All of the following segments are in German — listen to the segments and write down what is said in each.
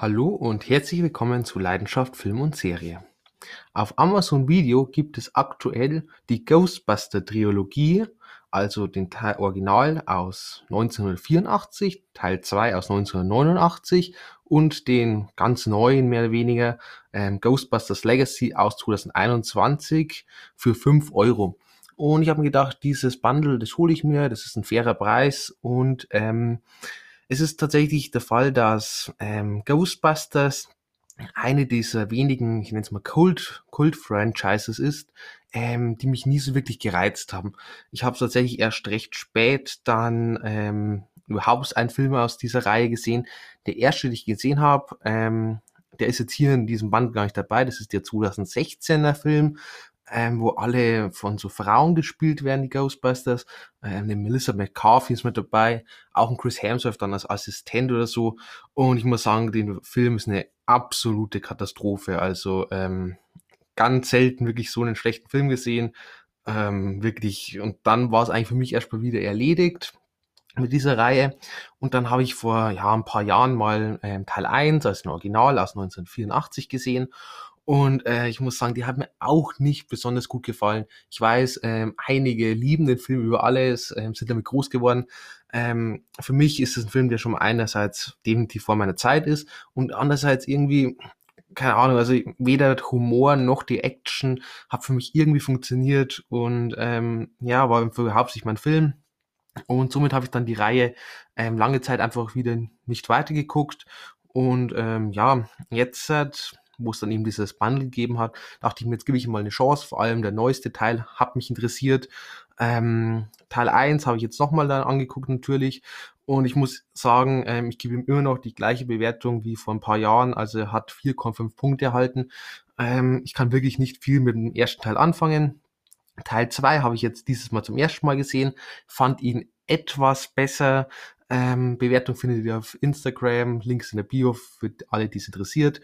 Hallo und herzlich willkommen zu Leidenschaft Film und Serie. Auf Amazon Video gibt es aktuell die Ghostbuster Trilogie, also den Teil Original aus 1984, Teil 2 aus 1989 und den ganz neuen, mehr oder weniger, ähm, Ghostbusters Legacy aus 2021 für 5 Euro. Und ich habe mir gedacht, dieses Bundle, das hole ich mir, das ist ein fairer Preis und ähm, es ist tatsächlich der Fall, dass ähm, Ghostbusters eine dieser wenigen, ich nenne es mal Kult, Kult-Franchises ist, ähm, die mich nie so wirklich gereizt haben. Ich habe tatsächlich erst recht spät dann ähm, überhaupt einen Film aus dieser Reihe gesehen. Der erste, den ich gesehen habe, ähm, der ist jetzt hier in diesem Band gar nicht dabei. Das ist der 2016er Film ähm, wo alle von so Frauen gespielt werden, die Ghostbusters. Ähm, eine Melissa McCarthy ist mit dabei, auch ein Chris Hemsworth dann als Assistent oder so. Und ich muss sagen, der Film ist eine absolute Katastrophe. Also ähm, ganz selten wirklich so einen schlechten Film gesehen. Ähm, wirklich, und dann war es eigentlich für mich erstmal wieder erledigt mit dieser Reihe. Und dann habe ich vor ja, ein paar Jahren mal ähm, Teil 1, also ein Original aus 1984 gesehen. Und äh, ich muss sagen, die hat mir auch nicht besonders gut gefallen. Ich weiß, ähm, einige lieben den Film über alles, ähm, sind damit groß geworden. Ähm, für mich ist es ein Film, der schon einerseits definitiv vor meiner Zeit ist und andererseits irgendwie, keine Ahnung, also weder der Humor noch die Action hat für mich irgendwie funktioniert und ähm, ja, war überhaupt nicht mein Film. Und somit habe ich dann die Reihe ähm, lange Zeit einfach wieder nicht weitergeguckt. Und ähm, ja, jetzt hat wo es dann eben dieses Bundle gegeben hat, dachte ich mir, jetzt gebe ich ihm mal eine Chance. Vor allem der neueste Teil hat mich interessiert. Ähm, Teil 1 habe ich jetzt nochmal dann angeguckt natürlich. Und ich muss sagen, ähm, ich gebe ihm immer noch die gleiche Bewertung wie vor ein paar Jahren. Also er hat 4,5 Punkte erhalten. Ähm, ich kann wirklich nicht viel mit dem ersten Teil anfangen. Teil 2 habe ich jetzt dieses Mal zum ersten Mal gesehen, fand ihn etwas besser. Ähm, Bewertung findet ihr auf Instagram, Links in der Bio für alle, die es interessiert.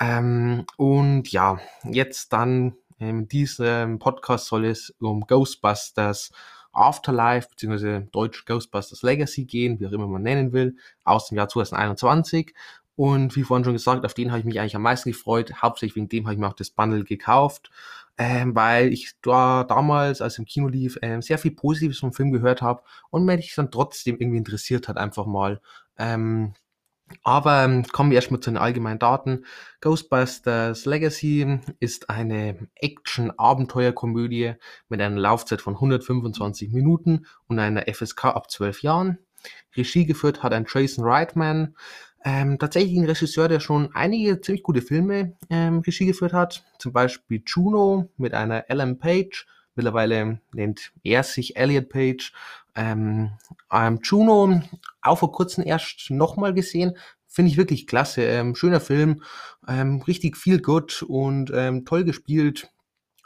Ähm, und ja, jetzt dann in diesem Podcast soll es um Ghostbusters Afterlife, beziehungsweise Deutsch Ghostbusters Legacy gehen, wie auch immer man nennen will, aus dem Jahr 2021. Und wie vorhin schon gesagt, auf den habe ich mich eigentlich am meisten gefreut. Hauptsächlich wegen dem habe ich mir auch das Bundle gekauft ähm, weil ich da damals, als im Kino lief, ähm, sehr viel Positives vom Film gehört habe und mich dann trotzdem irgendwie interessiert hat, einfach mal. Ähm, aber ähm, kommen wir erstmal zu den allgemeinen Daten. Ghostbusters Legacy ist eine Action-Abenteuerkomödie mit einer Laufzeit von 125 Minuten und einer FSK ab 12 Jahren. Regie geführt hat ein Jason Reitman. Ähm, tatsächlich ein Regisseur, der schon einige ziemlich gute Filme ähm, Regie geführt hat. Zum Beispiel Juno mit einer Ellen Page. Mittlerweile nennt er sich Elliot Page. Ähm, ähm, Juno auch vor kurzem erst nochmal gesehen. Finde ich wirklich klasse. Ähm, schöner Film, ähm, richtig viel gut und ähm, toll gespielt.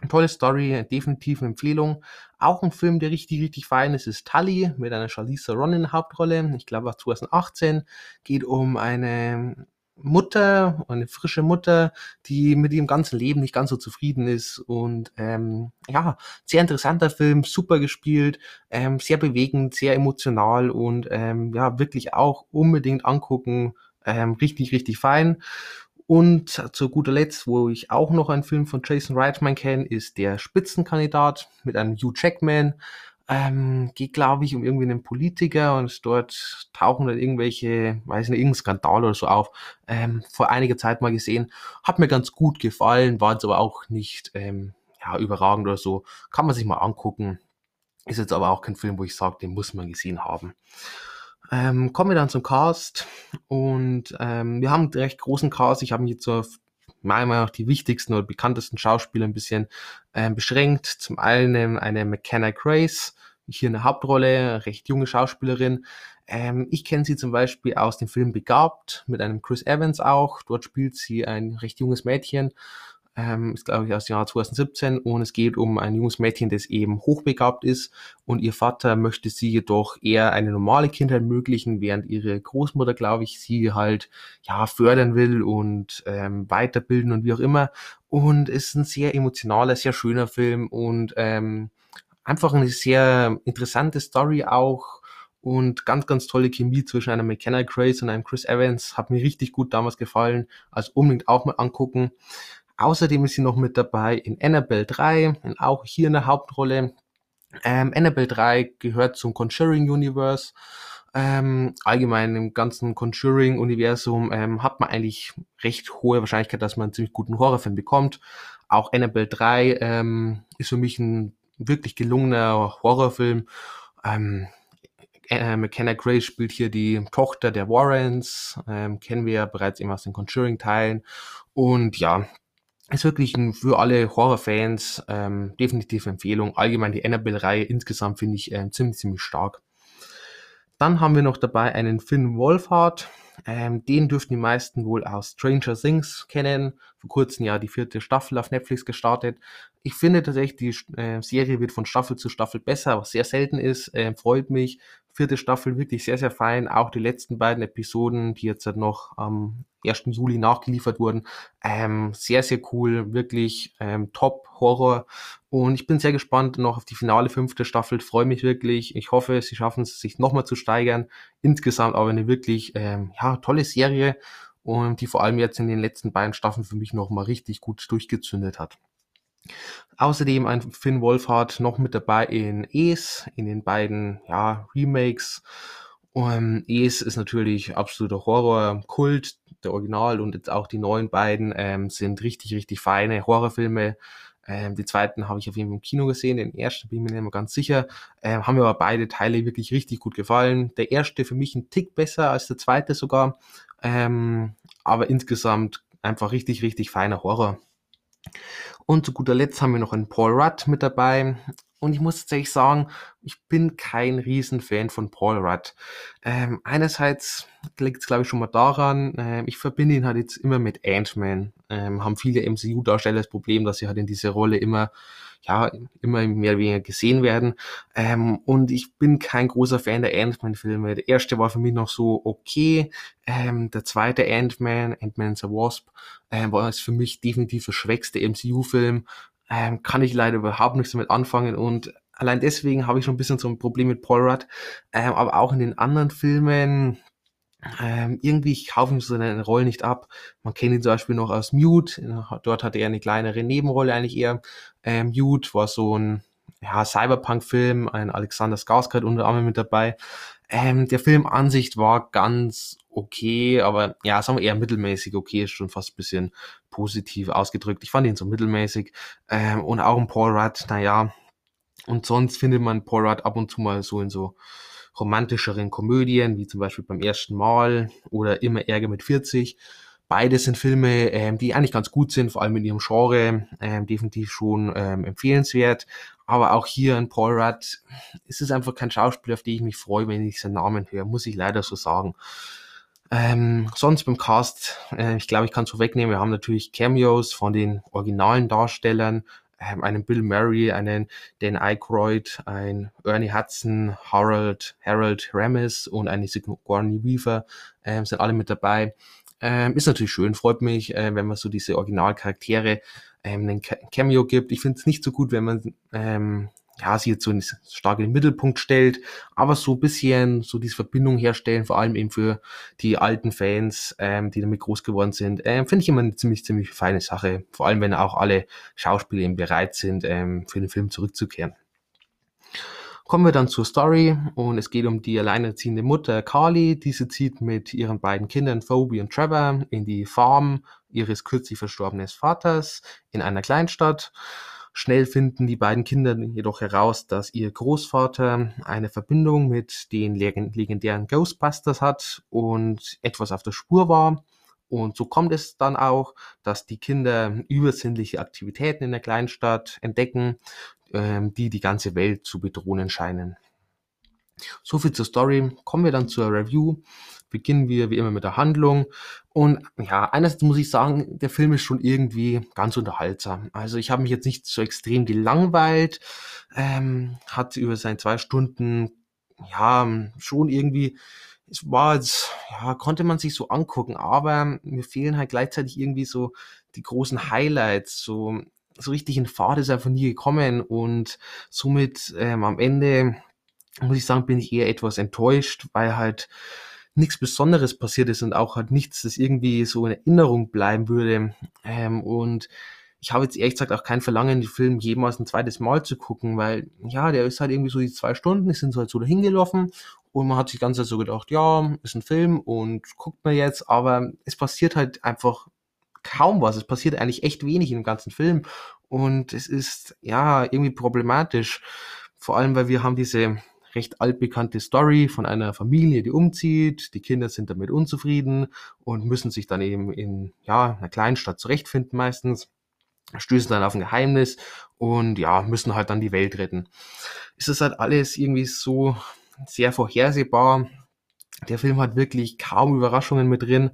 Tolle Story, definitiv eine Empfehlung. Auch ein Film, der richtig, richtig fein ist, ist Tully mit einer Charlize Ron in der Hauptrolle. Ich glaube, 2018 geht um eine Mutter, eine frische Mutter, die mit ihrem ganzen Leben nicht ganz so zufrieden ist. Und ähm, ja, sehr interessanter Film, super gespielt, ähm, sehr bewegend, sehr emotional und ähm, ja, wirklich auch unbedingt angucken. Ähm, richtig, richtig fein. Und zu guter Letzt, wo ich auch noch einen Film von Jason Reitman kenne, ist der Spitzenkandidat mit einem Hugh Jackman. Ähm, geht, glaube ich, um irgendwie einen Politiker und dort tauchen dann irgendwelche, weiß nicht, irgendein Skandal oder so auf. Ähm, vor einiger Zeit mal gesehen. Hat mir ganz gut gefallen, war jetzt aber auch nicht ähm, ja, überragend oder so. Kann man sich mal angucken. Ist jetzt aber auch kein Film, wo ich sage, den muss man gesehen haben. Ähm, kommen wir dann zum Cast und ähm, wir haben einen recht großen Cast. Ich habe mich jetzt auf meiner Meinung nach die wichtigsten oder bekanntesten Schauspieler ein bisschen ähm, beschränkt. Zum einen eine McKenna Grace, hier eine Hauptrolle, recht junge Schauspielerin. Ähm, ich kenne sie zum Beispiel aus dem Film Begabt mit einem Chris Evans auch. Dort spielt sie ein recht junges Mädchen ähm, ist glaube ich aus dem Jahr 2017 und es geht um ein junges Mädchen, das eben hochbegabt ist und ihr Vater möchte sie jedoch eher eine normale Kindheit ermöglichen, während ihre Großmutter, glaube ich, sie halt ja fördern will und ähm, weiterbilden und wie auch immer. Und es ist ein sehr emotionaler, sehr schöner Film und ähm, einfach eine sehr interessante Story auch und ganz, ganz tolle Chemie zwischen einer McKenna Grace und einem Chris Evans. Hat mir richtig gut damals gefallen. Also unbedingt auch mal angucken. Außerdem ist sie noch mit dabei in Annabelle 3, in auch hier eine Hauptrolle. Ähm, Annabelle 3 gehört zum Conjuring Universe. Ähm, allgemein im ganzen Conjuring-Universum ähm, hat man eigentlich recht hohe Wahrscheinlichkeit, dass man einen ziemlich guten Horrorfilm bekommt. Auch Annabelle 3 ähm, ist für mich ein wirklich gelungener Horrorfilm. Ähm, äh, McKenna Gray spielt hier die Tochter der Warrens, ähm, kennen wir ja bereits eben aus den Conjuring-Teilen. Und ja, ist wirklich ein, für alle Horrorfans ähm, definitiv Empfehlung. Allgemein die Annabelle-Reihe insgesamt finde ich ähm, ziemlich, ziemlich stark. Dann haben wir noch dabei einen Finn Wolfhard. Ähm, den dürften die meisten wohl aus Stranger Things kennen. Vor kurzem ja die vierte Staffel auf Netflix gestartet. Ich finde tatsächlich, die äh, Serie wird von Staffel zu Staffel besser, was sehr selten ist. Äh, freut mich vierte Staffel wirklich sehr, sehr fein. Auch die letzten beiden Episoden, die jetzt halt noch am 1. Juli nachgeliefert wurden, ähm, sehr, sehr cool. Wirklich ähm, top Horror. Und ich bin sehr gespannt noch auf die finale fünfte Staffel. Freue mich wirklich. Ich hoffe, sie schaffen es, sich nochmal zu steigern. Insgesamt aber eine wirklich ähm, ja, tolle Serie und die vor allem jetzt in den letzten beiden Staffeln für mich nochmal richtig gut durchgezündet hat. Außerdem ein Finn Wolfhard noch mit dabei in Es, in den beiden ja, Remakes. Um, ähm, Es ist natürlich absoluter Horror, Kult, der Original und jetzt auch die neuen beiden ähm, sind richtig, richtig feine Horrorfilme. Ähm, die zweiten habe ich auf jeden Fall im Kino gesehen, den ersten bin ich mir nicht mehr ganz sicher. Ähm, haben mir aber beide Teile wirklich richtig gut gefallen. Der erste für mich ein Tick besser als der zweite sogar. Ähm, aber insgesamt einfach richtig, richtig feiner Horror. Und zu guter Letzt haben wir noch einen Paul Rudd mit dabei. Und ich muss tatsächlich sagen, ich bin kein Riesenfan von Paul Rudd. Ähm, einerseits liegt es, glaube ich, schon mal daran, äh, ich verbinde ihn halt jetzt immer mit Ant-Man. Ähm, haben viele MCU-Darsteller das Problem, dass sie halt in diese Rolle immer ja, immer mehr oder weniger gesehen werden. Ähm, und ich bin kein großer Fan der Ant-Man-Filme. Der erste war für mich noch so okay. Ähm, der zweite Ant-Man, Ant-Man the Wasp, ähm, war es für mich definitiv der schwächste MCU-Film. Ähm, kann ich leider überhaupt nichts damit anfangen und allein deswegen habe ich schon ein bisschen so ein Problem mit Paul Rudd. Ähm, aber auch in den anderen Filmen, ähm, irgendwie kaufen so eine Rolle nicht ab. Man kennt ihn zum Beispiel noch aus Mute. Dort hatte er eine kleinere Nebenrolle eigentlich eher. Ähm, Mute war so ein ja, Cyberpunk-Film, ein Alexander Skarsgård unter anderem mit dabei. Ähm, der Film an sich war ganz okay, aber ja, sagen wir eher mittelmäßig okay, ist schon fast ein bisschen positiv ausgedrückt. Ich fand ihn so mittelmäßig. Ähm, und auch ein Paul Rudd, naja. Und sonst findet man Paul Rudd ab und zu mal so in so romantischeren Komödien, wie zum Beispiel beim ersten Mal oder immer Ärger mit 40. Beide sind Filme, ähm, die eigentlich ganz gut sind, vor allem in ihrem Genre, ähm, definitiv schon ähm, empfehlenswert. Aber auch hier in Paul Rudd ist es einfach kein Schauspieler, auf den ich mich freue, wenn ich seinen Namen höre, muss ich leider so sagen. Ähm, sonst beim Cast, äh, ich glaube, ich kann es so wegnehmen. Wir haben natürlich Cameos von den originalen Darstellern, einen Bill Murray, einen Dan Aykroyd, ein Ernie Hudson, Harold, Harold Ramis und eine Sigourney Weaver ähm, sind alle mit dabei. Ähm, ist natürlich schön, freut mich, äh, wenn man so diese Originalcharaktere ähm, einen Cameo gibt. Ich finde es nicht so gut, wenn man ähm, ja, sie jetzt so stark in den Mittelpunkt stellt, aber so bisschen so diese Verbindung herstellen, vor allem eben für die alten Fans, ähm, die damit groß geworden sind, ähm, finde ich immer eine ziemlich, ziemlich feine Sache. Vor allem, wenn auch alle Schauspieler eben bereit sind, ähm, für den Film zurückzukehren. Kommen wir dann zur Story und es geht um die alleinerziehende Mutter Carly. Diese zieht mit ihren beiden Kindern Phoebe und Trevor in die Farm ihres kürzlich verstorbenen Vaters in einer Kleinstadt. Schnell finden die beiden Kinder jedoch heraus, dass ihr Großvater eine Verbindung mit den legendären Ghostbusters hat und etwas auf der Spur war. Und so kommt es dann auch, dass die Kinder übersinnliche Aktivitäten in der Kleinstadt entdecken, ähm, die die ganze Welt zu bedrohen scheinen. So viel zur Story. Kommen wir dann zur Review beginnen wir wie immer mit der Handlung. Und ja, einerseits muss ich sagen, der Film ist schon irgendwie ganz unterhaltsam. Also ich habe mich jetzt nicht so extrem gelangweilt, ähm, hat über seine zwei Stunden ja schon irgendwie es war jetzt, ja, konnte man sich so angucken, aber mir fehlen halt gleichzeitig irgendwie so die großen Highlights, so, so richtig in Fahrt ist einfach nie gekommen und somit ähm, am Ende muss ich sagen, bin ich eher etwas enttäuscht, weil halt nichts Besonderes passiert ist und auch halt nichts, das irgendwie so in Erinnerung bleiben würde. Ähm, und ich habe jetzt ehrlich gesagt auch kein Verlangen, den Film jemals ein zweites Mal zu gucken, weil ja, der ist halt irgendwie so die zwei Stunden, die sind so halt so dahin gelaufen und man hat sich ganz so gedacht, ja, ist ein Film und guckt man jetzt, aber es passiert halt einfach kaum was. Es passiert eigentlich echt wenig dem ganzen Film und es ist ja irgendwie problematisch. Vor allem, weil wir haben diese recht altbekannte Story von einer Familie, die umzieht. Die Kinder sind damit unzufrieden und müssen sich dann eben in ja, einer kleinen Stadt zurechtfinden meistens. Stößen dann auf ein Geheimnis und ja, müssen halt dann die Welt retten. Es ist halt alles irgendwie so sehr vorhersehbar. Der Film hat wirklich kaum Überraschungen mit drin.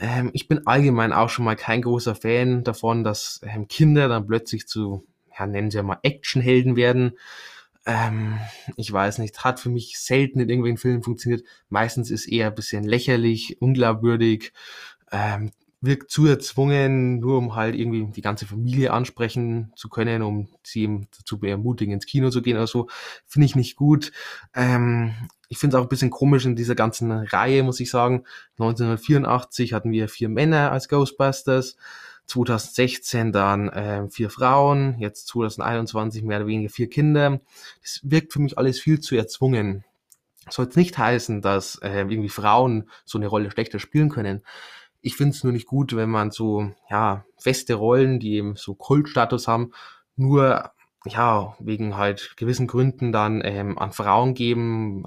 Ähm, ich bin allgemein auch schon mal kein großer Fan davon, dass ähm, Kinder dann plötzlich zu, ja, nennen sie mal Actionhelden werden. Ähm, ich weiß nicht, hat für mich selten in irgendwelchen Filmen funktioniert. Meistens ist eher ein bisschen lächerlich, unglaubwürdig, ähm, wirkt zu erzwungen, nur um halt irgendwie die ganze Familie ansprechen zu können, um sie eben dazu ermutigen, ins Kino zu gehen oder so. Finde ich nicht gut. Ähm, ich finde es auch ein bisschen komisch in dieser ganzen Reihe, muss ich sagen. 1984 hatten wir vier Männer als Ghostbusters. 2016 dann äh, vier Frauen, jetzt 2021 mehr oder weniger vier Kinder. Das wirkt für mich alles viel zu erzwungen. Soll jetzt nicht heißen, dass äh, irgendwie Frauen so eine Rolle schlechter spielen können. Ich finde es nur nicht gut, wenn man so ja feste Rollen, die eben so Kultstatus haben, nur ja wegen halt gewissen Gründen dann ähm, an Frauen geben,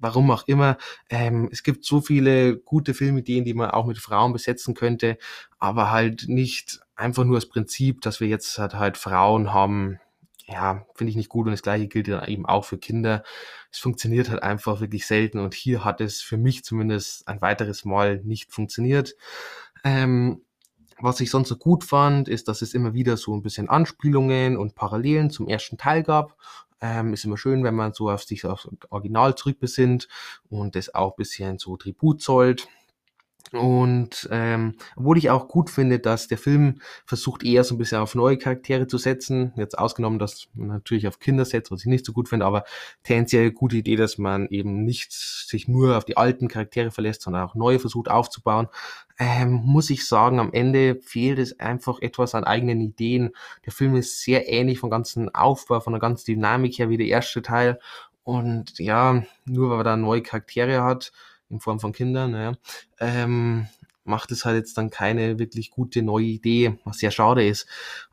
warum auch immer. Ähm, es gibt so viele gute Filmideen, die man auch mit Frauen besetzen könnte, aber halt nicht einfach nur das Prinzip, dass wir jetzt halt, halt Frauen haben. Ja, finde ich nicht gut und das gleiche gilt dann eben auch für Kinder. Es funktioniert halt einfach wirklich selten und hier hat es für mich zumindest ein weiteres Mal nicht funktioniert. Ähm, was ich sonst so gut fand, ist, dass es immer wieder so ein bisschen Anspielungen und Parallelen zum ersten Teil gab. Ähm, ist immer schön, wenn man so auf sich aufs Original zurückbesinnt und das auch bisschen so Tribut zollt. Und ähm, obwohl ich auch gut finde, dass der Film versucht eher so ein bisschen auf neue Charaktere zu setzen, jetzt ausgenommen, dass man natürlich auf Kinder setzt, was ich nicht so gut finde, aber tendenziell gute Idee, dass man eben nicht sich nur auf die alten Charaktere verlässt, sondern auch neue versucht aufzubauen, ähm, muss ich sagen, am Ende fehlt es einfach etwas an eigenen Ideen. Der Film ist sehr ähnlich vom ganzen Aufbau, von der ganzen Dynamik her wie der erste Teil. Und ja, nur weil er da neue Charaktere hat, in Form von Kindern, ja, ähm, macht es halt jetzt dann keine wirklich gute neue Idee, was sehr schade ist.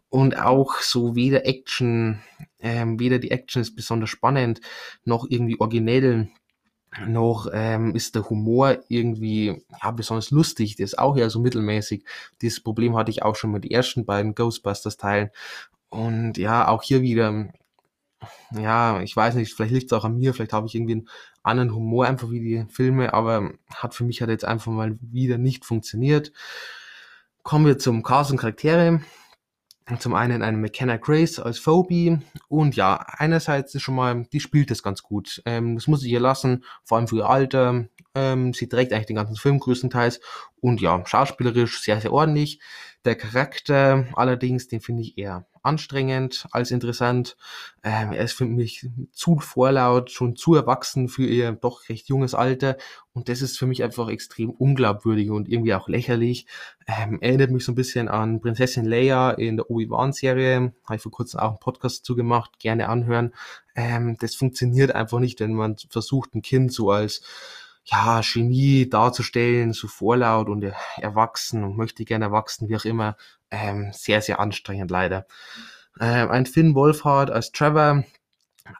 Und auch so weder Action, ähm, weder die Action ist besonders spannend, noch irgendwie originell, noch ähm, ist der Humor irgendwie ja, besonders lustig, der ist auch eher so mittelmäßig. Dieses Problem hatte ich auch schon mit den ersten beiden Ghostbusters-Teilen. Und ja, auch hier wieder ja, ich weiß nicht, vielleicht liegt es auch an mir, vielleicht habe ich irgendwie einen anderen Humor einfach wie die Filme, aber hat für mich halt jetzt einfach mal wieder nicht funktioniert. Kommen wir zum Cast und Charaktere. Zum einen eine McKenna Grace als Phoebe und ja, einerseits ist schon mal, die spielt das ganz gut. Ähm, das muss ich ihr lassen, vor allem für ihr Alter. Ähm, sie trägt eigentlich den ganzen Film größtenteils und ja, schauspielerisch sehr, sehr ordentlich. Der Charakter allerdings, den finde ich eher anstrengend als interessant. Ähm, er ist für mich zu vorlaut, schon zu erwachsen für ihr doch recht junges Alter. Und das ist für mich einfach extrem unglaubwürdig und irgendwie auch lächerlich. Ähm, erinnert mich so ein bisschen an Prinzessin Leia in der Obi-Wan-Serie. Habe ich vor kurzem auch einen Podcast zugemacht. Gerne anhören. Ähm, das funktioniert einfach nicht, wenn man versucht, ein Kind so als ja, Genie darzustellen, so vorlaut und erwachsen und möchte gerne erwachsen, wie auch immer, ähm, sehr, sehr anstrengend leider. Ähm, ein Finn Wolfhard als Trevor,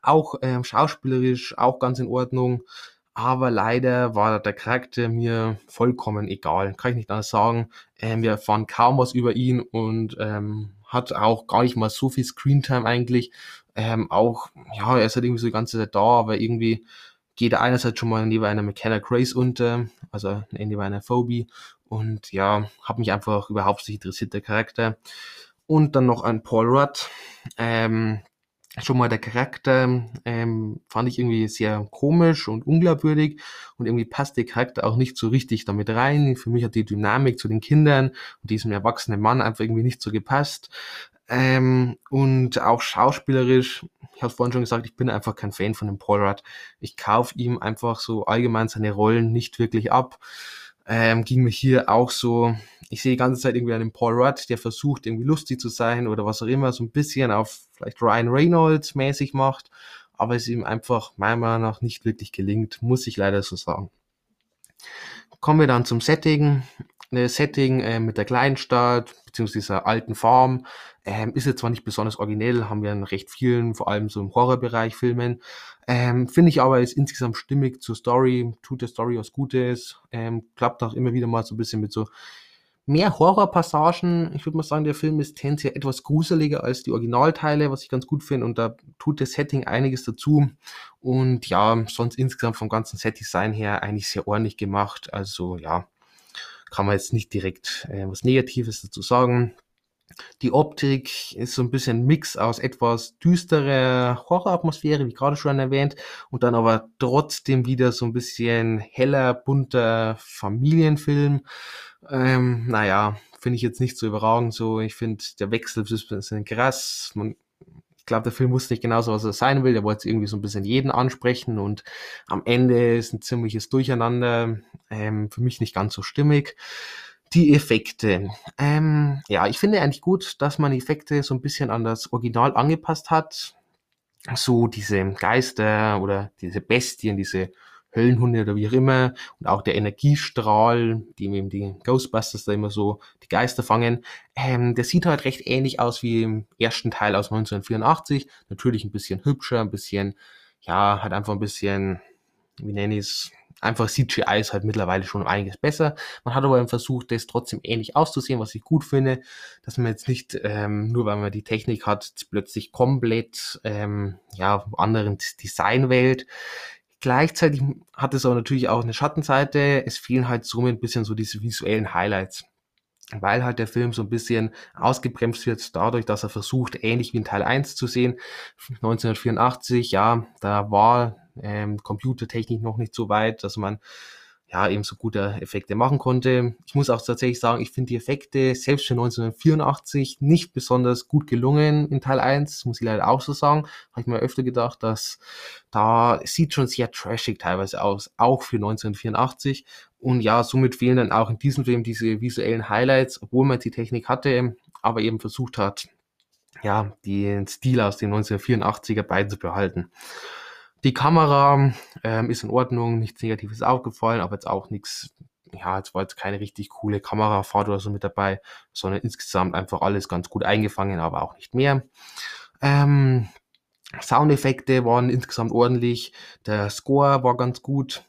auch ähm, schauspielerisch, auch ganz in Ordnung, aber leider war der Charakter mir vollkommen egal, kann ich nicht anders sagen. Ähm, wir erfahren kaum was über ihn und ähm, hat auch gar nicht mal so viel Screentime eigentlich. Ähm, auch, ja, er ist halt irgendwie so die ganze Zeit da, aber irgendwie geht er einerseits schon mal neben einer McKenna Grace unter, also neben einer Phobie und ja, hat mich einfach überhaupt nicht interessiert, der Charakter. Und dann noch ein Paul Rudd. Ähm, schon mal der Charakter ähm, fand ich irgendwie sehr komisch und unglaubwürdig und irgendwie passt der Charakter auch nicht so richtig damit rein. Für mich hat die Dynamik zu den Kindern und diesem erwachsenen Mann einfach irgendwie nicht so gepasst. Ähm, und auch schauspielerisch, ich habe vorhin schon gesagt, ich bin einfach kein Fan von dem Paul Rudd. Ich kaufe ihm einfach so allgemein seine Rollen nicht wirklich ab. Ähm, ging mir hier auch so, ich sehe die ganze Zeit irgendwie einen Paul Rudd, der versucht irgendwie lustig zu sein oder was auch immer, so ein bisschen auf vielleicht Ryan Reynolds mäßig macht, aber es ihm einfach meiner Meinung nach nicht wirklich gelingt, muss ich leider so sagen. Kommen wir dann zum Setting. Das Setting äh, mit der Kleinstadt beziehungsweise dieser alten Farm ähm, ist jetzt zwar nicht besonders originell, haben wir in recht vielen, vor allem so im Horrorbereich Filmen. Ähm, Finde ich aber ist insgesamt stimmig zur Story, tut der Story was Gutes, ähm, klappt auch immer wieder mal so ein bisschen mit so mehr Horrorpassagen. Ich würde mal sagen, der Film ist tendenziell etwas gruseliger als die Originalteile, was ich ganz gut finde. Und da tut das Setting einiges dazu. Und ja, sonst insgesamt vom ganzen Set-Design her eigentlich sehr ordentlich gemacht. Also ja, kann man jetzt nicht direkt äh, was Negatives dazu sagen. Die Optik ist so ein bisschen Mix aus etwas düsterer Horroratmosphäre, wie gerade schon erwähnt, und dann aber trotzdem wieder so ein bisschen heller, bunter Familienfilm. Ähm, naja, finde ich jetzt nicht so überragend so. Ich finde, der Wechsel ist ein bisschen krass. Man, glaube, der Film wusste nicht genauso, was er sein will. Der wollte irgendwie so ein bisschen jeden ansprechen und am Ende ist ein ziemliches Durcheinander. Ähm, für mich nicht ganz so stimmig. Die Effekte. Ähm, ja, ich finde eigentlich gut, dass man Effekte so ein bisschen an das Original angepasst hat. So diese Geister oder diese Bestien, diese Höllenhunde oder wie auch immer und auch der Energiestrahl, die eben die Ghostbusters da immer so die Geister fangen, ähm, der sieht halt recht ähnlich aus wie im ersten Teil aus 1984. Natürlich ein bisschen hübscher, ein bisschen, ja, halt einfach ein bisschen, wie nenne ich es, einfach CGI ist halt mittlerweile schon einiges besser. Man hat aber versucht, das trotzdem ähnlich auszusehen, was ich gut finde, dass man jetzt nicht, ähm, nur weil man die Technik hat, plötzlich komplett, ähm, ja, anderen Design wählt. Gleichzeitig hat es aber natürlich auch eine Schattenseite. Es fehlen halt somit ein bisschen so diese visuellen Highlights. Weil halt der Film so ein bisschen ausgebremst wird dadurch, dass er versucht, ähnlich wie in Teil 1 zu sehen. 1984, ja, da war ähm, Computertechnik noch nicht so weit, dass man ja, eben so gute Effekte machen konnte. Ich muss auch tatsächlich sagen, ich finde die Effekte selbst für 1984 nicht besonders gut gelungen in Teil 1, muss ich leider auch so sagen. Habe ich mir öfter gedacht, dass da sieht schon sehr trashig teilweise aus, auch für 1984. Und ja, somit fehlen dann auch in diesem Film diese visuellen Highlights, obwohl man die Technik hatte, aber eben versucht hat, ja, den Stil aus den 1984er beizubehalten. Die Kamera ähm, ist in Ordnung, nichts Negatives aufgefallen, aber jetzt auch nichts, ja, jetzt war jetzt keine richtig coole Kamerafahrt oder so mit dabei, sondern insgesamt einfach alles ganz gut eingefangen, aber auch nicht mehr. Ähm, Soundeffekte waren insgesamt ordentlich, der Score war ganz gut.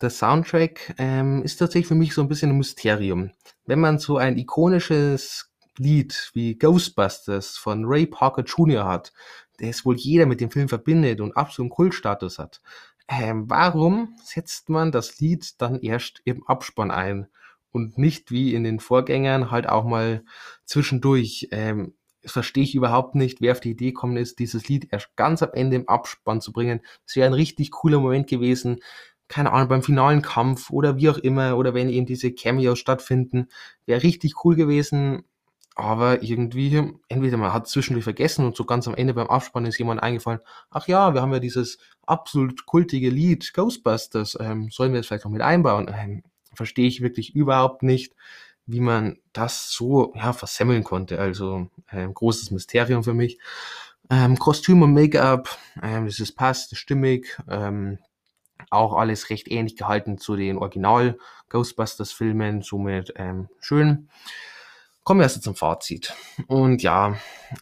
Der Soundtrack ähm, ist tatsächlich für mich so ein bisschen ein Mysterium. Wenn man so ein ikonisches Lied wie Ghostbusters von Ray Parker Jr. hat, das wohl jeder mit dem Film verbindet und absoluten Kultstatus hat. Ähm, warum setzt man das Lied dann erst im Abspann ein und nicht wie in den Vorgängern halt auch mal zwischendurch? Ähm, verstehe ich überhaupt nicht, wer auf die Idee gekommen ist, dieses Lied erst ganz am Ende im Abspann zu bringen. Das wäre ein richtig cooler Moment gewesen. Keine Ahnung, beim finalen Kampf oder wie auch immer, oder wenn eben diese Cameos stattfinden, wäre richtig cool gewesen aber irgendwie, entweder man hat zwischendurch vergessen und so ganz am Ende beim Abspann ist jemand eingefallen, ach ja, wir haben ja dieses absolut kultige Lied Ghostbusters, ähm, sollen wir das vielleicht noch mit einbauen? Ähm, verstehe ich wirklich überhaupt nicht, wie man das so ja, versemmeln konnte. Also ähm, großes Mysterium für mich. Ähm, Kostüm und Make-up, ähm, das ist passt, das stimmig. Ähm, auch alles recht ähnlich gehalten zu den Original Ghostbusters Filmen, somit ähm, schön. Kommen wir also zum Fazit. Und ja,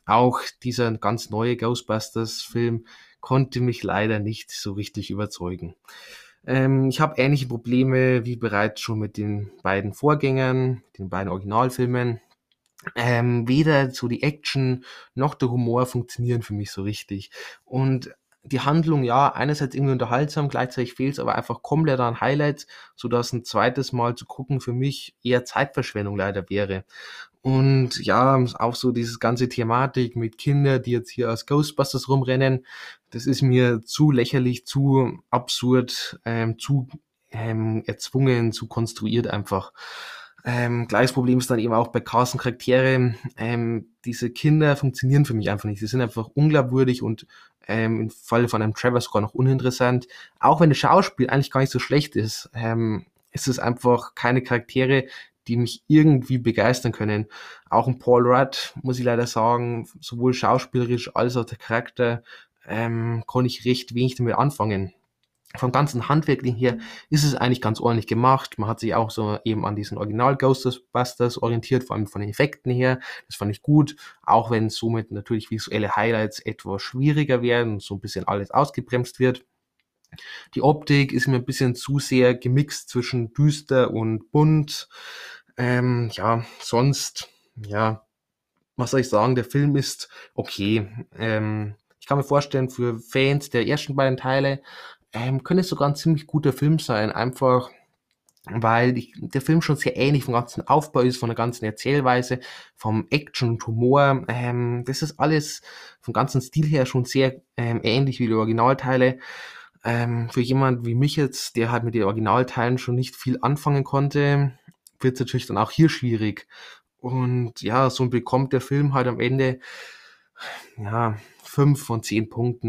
auch dieser ganz neue Ghostbusters-Film konnte mich leider nicht so richtig überzeugen. Ähm, ich habe ähnliche Probleme wie bereits schon mit den beiden Vorgängern, den beiden Originalfilmen. Ähm, weder so die Action noch der Humor funktionieren für mich so richtig. Und die Handlung, ja, einerseits irgendwie unterhaltsam, gleichzeitig fehlt es aber einfach komplett an Highlights, sodass ein zweites Mal zu gucken für mich eher Zeitverschwendung leider wäre. Und ja, auch so dieses ganze Thematik mit Kindern, die jetzt hier als Ghostbusters rumrennen, das ist mir zu lächerlich, zu absurd, ähm, zu ähm, erzwungen, zu konstruiert einfach. Ähm, gleiches Problem ist dann eben auch bei Carsten Charaktere. Ähm, diese Kinder funktionieren für mich einfach nicht. Sie sind einfach unglaubwürdig und ähm, im Falle von einem Trevor sogar noch uninteressant. Auch wenn das Schauspiel eigentlich gar nicht so schlecht ist, ähm, ist es einfach keine Charaktere, die mich irgendwie begeistern können. Auch ein Paul Rudd, muss ich leider sagen, sowohl schauspielerisch als auch der Charakter, ähm, kann ich recht wenig damit anfangen vom ganzen Handwerklichen her ist es eigentlich ganz ordentlich gemacht. Man hat sich auch so eben an diesen Original Ghostbusters orientiert, vor allem von den Effekten her. Das fand ich gut, auch wenn somit natürlich visuelle Highlights etwas schwieriger werden und so ein bisschen alles ausgebremst wird. Die Optik ist mir ein bisschen zu sehr gemixt zwischen düster und bunt. Ähm, ja, sonst, ja, was soll ich sagen, der Film ist okay. Ähm, ich kann mir vorstellen, für Fans der ersten beiden Teile ähm, könnte sogar ein ziemlich guter Film sein, einfach weil ich, der Film schon sehr ähnlich vom ganzen Aufbau ist, von der ganzen Erzählweise, vom Action und Humor. Ähm, das ist alles vom ganzen Stil her schon sehr ähm, ähnlich wie die Originalteile. Ähm, für jemand wie mich jetzt, der halt mit den Originalteilen schon nicht viel anfangen konnte, wird es natürlich dann auch hier schwierig. Und ja, so bekommt der Film halt am Ende ja fünf von zehn Punkten.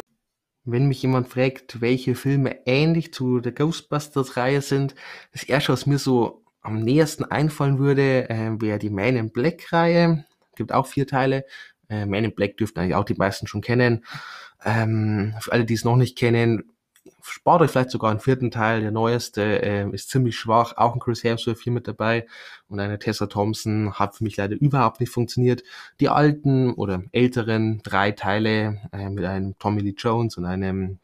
Wenn mich jemand fragt, welche Filme ähnlich zu der Ghostbusters-Reihe sind, das erste, was mir so am nähersten einfallen würde, äh, wäre die Man in Black-Reihe. Gibt auch vier Teile. Äh, Man in Black dürften eigentlich auch die meisten schon kennen. Ähm, für alle, die es noch nicht kennen, spart euch vielleicht sogar einen vierten Teil. Der neueste äh, ist ziemlich schwach. Auch ein Chris Hemsworth hier mit dabei. Und eine Tessa Thompson hat für mich leider überhaupt nicht funktioniert. Die alten oder älteren drei Teile äh, mit einem Tommy Lee Jones und einem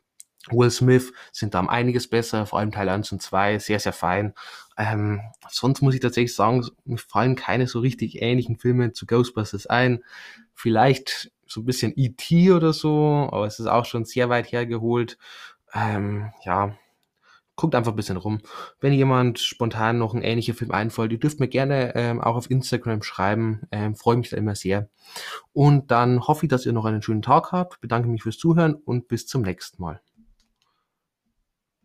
Will Smith sind da um einiges besser, vor allem Teil 1 und 2, sehr, sehr fein. Ähm, sonst muss ich tatsächlich sagen, mir fallen keine so richtig ähnlichen Filme zu Ghostbusters ein. Vielleicht so ein bisschen E.T. oder so, aber es ist auch schon sehr weit hergeholt. Ähm, ja, guckt einfach ein bisschen rum. Wenn jemand spontan noch ein ähnlicher Film einfällt, ihr dürft mir gerne ähm, auch auf Instagram schreiben. Ähm, Freue mich da immer sehr. Und dann hoffe ich, dass ihr noch einen schönen Tag habt. Bedanke mich fürs Zuhören und bis zum nächsten Mal.